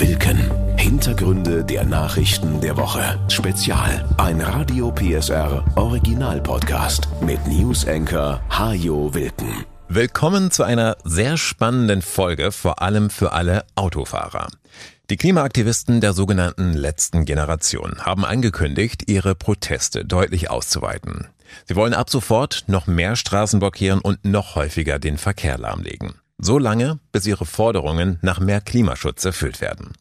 Wilken. Hintergründe der Nachrichten der Woche. Spezial. Ein Radio PSR Original Podcast mit News Anchor Hajo Wilken. Willkommen zu einer sehr spannenden Folge, vor allem für alle Autofahrer. Die Klimaaktivisten der sogenannten letzten Generation haben angekündigt, ihre Proteste deutlich auszuweiten. Sie wollen ab sofort noch mehr Straßen blockieren und noch häufiger den Verkehr lahmlegen. So lange, bis ihre Forderungen nach mehr Klimaschutz erfüllt werden.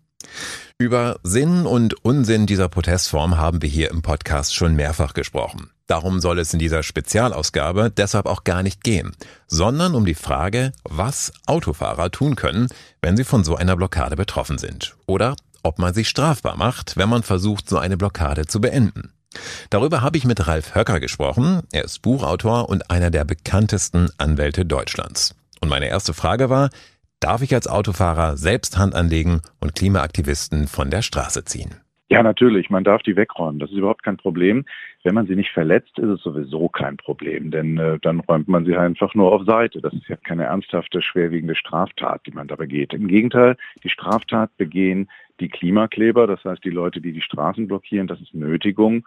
Über Sinn und Unsinn dieser Protestform haben wir hier im Podcast schon mehrfach gesprochen. Darum soll es in dieser Spezialausgabe deshalb auch gar nicht gehen, sondern um die Frage, was Autofahrer tun können, wenn sie von so einer Blockade betroffen sind. Oder ob man sich strafbar macht, wenn man versucht, so eine Blockade zu beenden. Darüber habe ich mit Ralf Höcker gesprochen. Er ist Buchautor und einer der bekanntesten Anwälte Deutschlands. Und meine erste Frage war, darf ich als Autofahrer selbst Hand anlegen und Klimaaktivisten von der Straße ziehen? Ja, natürlich. Man darf die wegräumen. Das ist überhaupt kein Problem. Wenn man sie nicht verletzt, ist es sowieso kein Problem, denn äh, dann räumt man sie einfach nur auf Seite. Das ist ja keine ernsthafte, schwerwiegende Straftat, die man da begeht. Im Gegenteil, die Straftat begehen die Klimakleber, das heißt die Leute, die die Straßen blockieren, das ist Nötigung.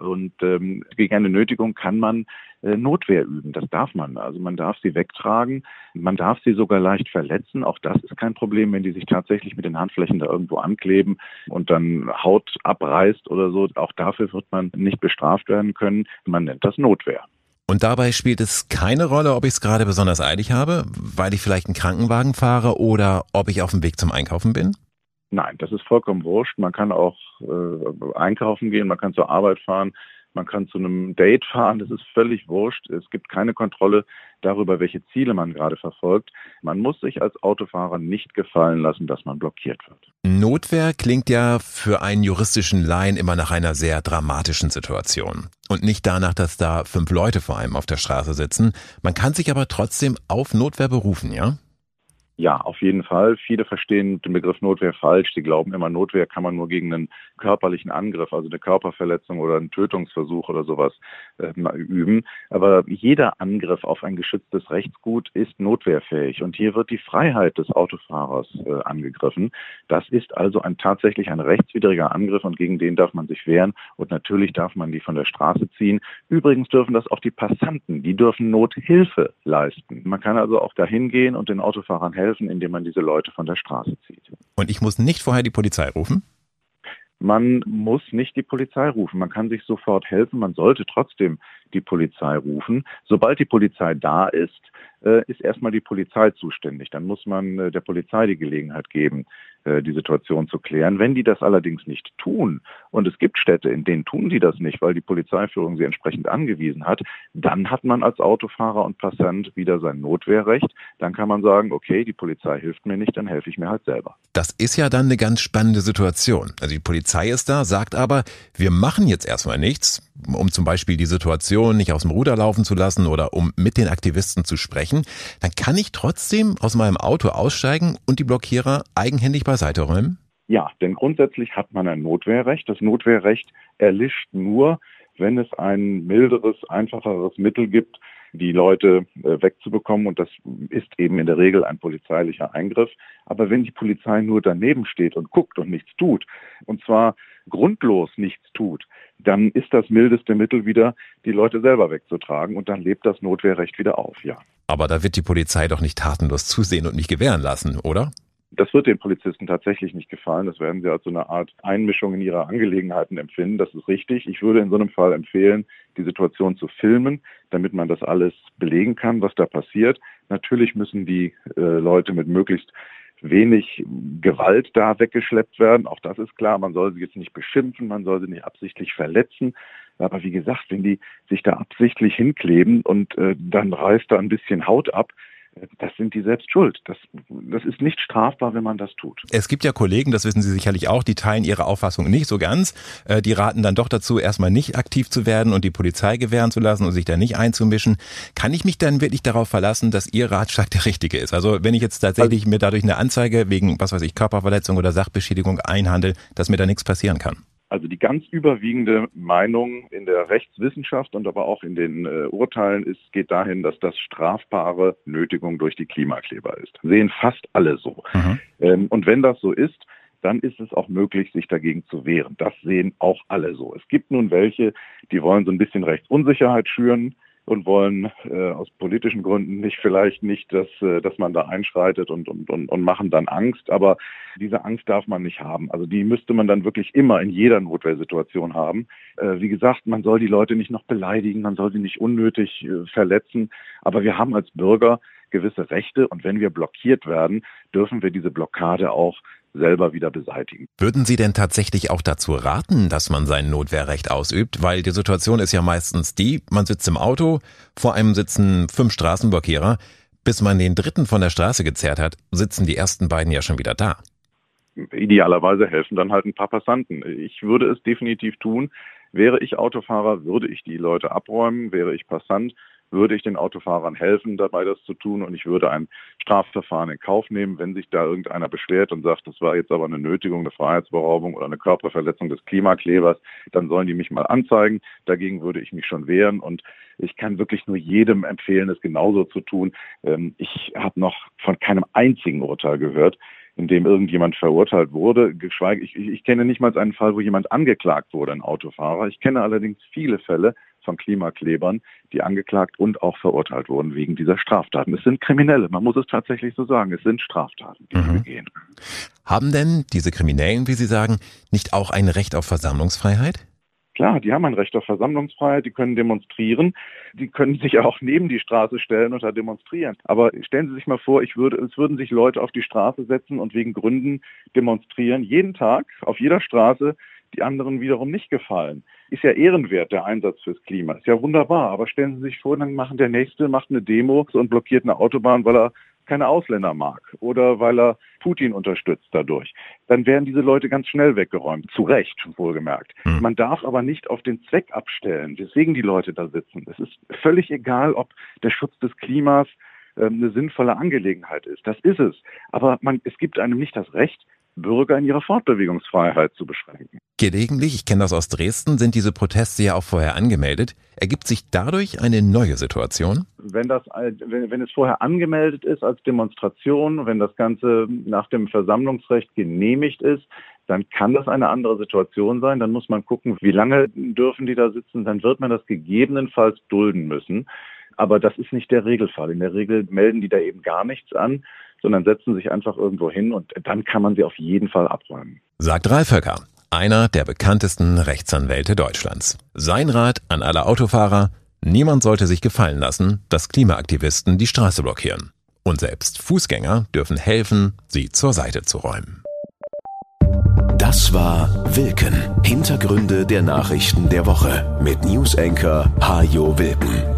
Und ähm, gegen eine Nötigung kann man äh, Notwehr üben. Das darf man. Also man darf sie wegtragen, man darf sie sogar leicht verletzen. Auch das ist kein Problem, wenn die sich tatsächlich mit den Handflächen da irgendwo ankleben und dann Haut abreißt oder so. Auch dafür wird man nicht bestraft werden können. Man nennt das Notwehr. Und dabei spielt es keine Rolle, ob ich es gerade besonders eilig habe, weil ich vielleicht einen Krankenwagen fahre oder ob ich auf dem Weg zum Einkaufen bin? Nein, das ist vollkommen wurscht. Man kann auch äh, einkaufen gehen, man kann zur Arbeit fahren, man kann zu einem Date fahren, das ist völlig wurscht. Es gibt keine Kontrolle darüber, welche Ziele man gerade verfolgt. Man muss sich als Autofahrer nicht gefallen lassen, dass man blockiert wird. Notwehr klingt ja für einen juristischen Laien immer nach einer sehr dramatischen Situation. Und nicht danach, dass da fünf Leute vor einem auf der Straße sitzen. Man kann sich aber trotzdem auf Notwehr berufen, ja? Ja, auf jeden Fall. Viele verstehen den Begriff Notwehr falsch. Sie glauben immer, Notwehr kann man nur gegen einen körperlichen Angriff, also eine Körperverletzung oder einen Tötungsversuch oder sowas äh, üben. Aber jeder Angriff auf ein geschütztes Rechtsgut ist notwehrfähig. Und hier wird die Freiheit des Autofahrers äh, angegriffen. Das ist also ein tatsächlich ein rechtswidriger Angriff und gegen den darf man sich wehren. Und natürlich darf man die von der Straße ziehen. Übrigens dürfen das auch die Passanten. Die dürfen Nothilfe leisten. Man kann also auch dahin gehen und den Autofahrern helfen helfen, indem man diese Leute von der Straße zieht. Und ich muss nicht vorher die Polizei rufen? Man muss nicht die Polizei rufen. Man kann sich sofort helfen. Man sollte trotzdem die Polizei rufen. Sobald die Polizei da ist, äh, ist erstmal die Polizei zuständig. Dann muss man äh, der Polizei die Gelegenheit geben, die Situation zu klären. Wenn die das allerdings nicht tun, und es gibt Städte, in denen tun die das nicht, weil die Polizeiführung sie entsprechend angewiesen hat, dann hat man als Autofahrer und Passant wieder sein Notwehrrecht. Dann kann man sagen, okay, die Polizei hilft mir nicht, dann helfe ich mir halt selber. Das ist ja dann eine ganz spannende Situation. Also die Polizei ist da, sagt aber, wir machen jetzt erstmal nichts, um zum Beispiel die Situation nicht aus dem Ruder laufen zu lassen oder um mit den Aktivisten zu sprechen, dann kann ich trotzdem aus meinem Auto aussteigen und die Blockierer eigenhändig beiseite räumen? Ja, denn grundsätzlich hat man ein Notwehrrecht. Das Notwehrrecht erlischt nur, wenn es ein milderes, einfacheres Mittel gibt, die Leute äh, wegzubekommen. Und das ist eben in der Regel ein polizeilicher Eingriff. Aber wenn die Polizei nur daneben steht und guckt und nichts tut, und zwar grundlos nichts tut, dann ist das mildeste Mittel wieder, die Leute selber wegzutragen und dann lebt das Notwehrrecht wieder auf, ja. Aber da wird die Polizei doch nicht tatenlos zusehen und mich gewähren lassen, oder? Das wird den Polizisten tatsächlich nicht gefallen. Das werden sie als so eine Art Einmischung in ihre Angelegenheiten empfinden. Das ist richtig. Ich würde in so einem Fall empfehlen, die Situation zu filmen, damit man das alles belegen kann, was da passiert. Natürlich müssen die äh, Leute mit möglichst wenig Gewalt da weggeschleppt werden. Auch das ist klar. Man soll sie jetzt nicht beschimpfen, man soll sie nicht absichtlich verletzen. Aber wie gesagt, wenn die sich da absichtlich hinkleben und äh, dann reißt da ein bisschen Haut ab, das sind die selbst schuld. Das, das ist nicht strafbar, wenn man das tut. Es gibt ja Kollegen, das wissen Sie sicherlich auch, die teilen ihre Auffassung nicht so ganz. Äh, die raten dann doch dazu, erstmal nicht aktiv zu werden und die Polizei gewähren zu lassen und sich da nicht einzumischen. Kann ich mich dann wirklich darauf verlassen, dass Ihr Ratschlag der richtige ist? Also wenn ich jetzt tatsächlich mir dadurch eine Anzeige wegen, was weiß ich, Körperverletzung oder Sachbeschädigung einhandel, dass mir da nichts passieren kann? Also die ganz überwiegende Meinung in der Rechtswissenschaft und aber auch in den äh, Urteilen ist, geht dahin, dass das strafbare Nötigung durch die Klimakleber ist. Sehen fast alle so. Mhm. Ähm, und wenn das so ist, dann ist es auch möglich, sich dagegen zu wehren. Das sehen auch alle so. Es gibt nun welche, die wollen so ein bisschen Rechtsunsicherheit schüren und wollen äh, aus politischen Gründen nicht vielleicht nicht, dass, äh, dass man da einschreitet und, und, und, und machen dann Angst. Aber diese Angst darf man nicht haben. Also die müsste man dann wirklich immer in jeder Notwehrsituation haben. Äh, wie gesagt, man soll die Leute nicht noch beleidigen, man soll sie nicht unnötig äh, verletzen. Aber wir haben als Bürger gewisse Rechte und wenn wir blockiert werden, dürfen wir diese Blockade auch selber wieder beseitigen. Würden Sie denn tatsächlich auch dazu raten, dass man sein Notwehrrecht ausübt? Weil die Situation ist ja meistens die, man sitzt im Auto, vor einem sitzen fünf Straßenblockierer, bis man den dritten von der Straße gezerrt hat, sitzen die ersten beiden ja schon wieder da. Idealerweise helfen dann halt ein paar Passanten. Ich würde es definitiv tun. Wäre ich Autofahrer, würde ich die Leute abräumen. Wäre ich Passant, würde ich den Autofahrern helfen, dabei das zu tun und ich würde ein Strafverfahren in Kauf nehmen, wenn sich da irgendeiner beschwert und sagt, das war jetzt aber eine Nötigung, eine Freiheitsberaubung oder eine Körperverletzung des Klimaklebers, dann sollen die mich mal anzeigen. Dagegen würde ich mich schon wehren und ich kann wirklich nur jedem empfehlen, es genauso zu tun. Ähm, ich habe noch von keinem einzigen Urteil gehört, in dem irgendjemand verurteilt wurde, geschweige ich, ich kenne nicht mal einen Fall, wo jemand angeklagt wurde, ein Autofahrer. Ich kenne allerdings viele Fälle, von Klimaklebern, die angeklagt und auch verurteilt wurden wegen dieser Straftaten. Es sind Kriminelle, man muss es tatsächlich so sagen, es sind Straftaten, die mhm. begehen. Haben denn diese Kriminellen, wie Sie sagen, nicht auch ein Recht auf Versammlungsfreiheit? Klar, die haben ein Recht auf Versammlungsfreiheit, die können demonstrieren, die können sich auch neben die Straße stellen und da demonstrieren. Aber stellen Sie sich mal vor, ich würde, es würden sich Leute auf die Straße setzen und wegen Gründen demonstrieren, jeden Tag auf jeder Straße, die anderen wiederum nicht gefallen. Ist ja ehrenwert, der Einsatz fürs Klima. Ist ja wunderbar. Aber stellen Sie sich vor, dann machen der Nächste, macht eine Demo und blockiert eine Autobahn, weil er keine Ausländer mag oder weil er Putin unterstützt dadurch. Dann werden diese Leute ganz schnell weggeräumt. Zu Recht, wohlgemerkt. Mhm. Man darf aber nicht auf den Zweck abstellen, weswegen die Leute da sitzen. Es ist völlig egal, ob der Schutz des Klimas ähm, eine sinnvolle Angelegenheit ist. Das ist es. Aber man, es gibt einem nicht das Recht, Bürger in ihrer Fortbewegungsfreiheit zu beschränken. Gelegentlich, ich kenne das aus Dresden, sind diese Proteste ja auch vorher angemeldet. Ergibt sich dadurch eine neue Situation? Wenn, das, wenn, wenn es vorher angemeldet ist als Demonstration, wenn das Ganze nach dem Versammlungsrecht genehmigt ist, dann kann das eine andere Situation sein. Dann muss man gucken, wie lange dürfen die da sitzen. Dann wird man das gegebenenfalls dulden müssen. Aber das ist nicht der Regelfall. In der Regel melden die da eben gar nichts an sondern setzen sich einfach irgendwo hin und dann kann man sie auf jeden Fall abräumen. Sagt Ralf Höcker, einer der bekanntesten Rechtsanwälte Deutschlands. Sein Rat an alle Autofahrer, niemand sollte sich gefallen lassen, dass Klimaaktivisten die Straße blockieren. Und selbst Fußgänger dürfen helfen, sie zur Seite zu räumen. Das war Wilken. Hintergründe der Nachrichten der Woche mit Newsenker Hajo Wilken.